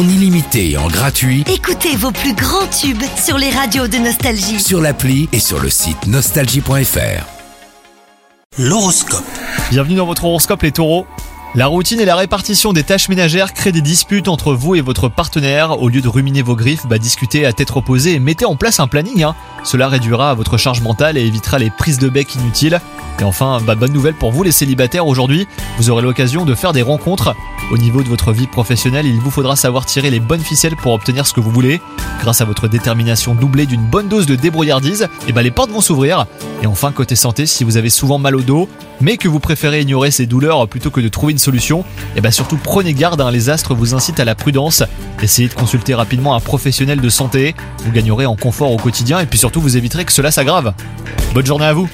en illimité et en gratuit Écoutez vos plus grands tubes sur les radios de Nostalgie. sur l'appli et sur le site nostalgie.fr. L'horoscope. Bienvenue dans votre horoscope les taureaux. La routine et la répartition des tâches ménagères créent des disputes entre vous et votre partenaire. Au lieu de ruminer vos griffes, bah, discutez à tête reposée et mettez en place un planning. hein. Cela réduira votre charge mentale et évitera les prises de bec inutiles. Et enfin, bah, bonne nouvelle pour vous les célibataires aujourd'hui, vous aurez l'occasion de faire des rencontres. Au niveau de votre vie professionnelle, il vous faudra savoir tirer les bonnes ficelles pour obtenir ce que vous voulez. Grâce à votre détermination doublée d'une bonne dose de débrouillardise, et bah, les portes vont s'ouvrir. Et enfin, côté santé, si vous avez souvent mal au dos, mais que vous préférez ignorer ces douleurs plutôt que de trouver une solution, et bah surtout prenez garde, hein, les astres vous incitent à la prudence. Essayez de consulter rapidement un professionnel de santé, vous gagnerez en confort au quotidien et puis surtout vous éviterez que cela s'aggrave. Bonne journée à vous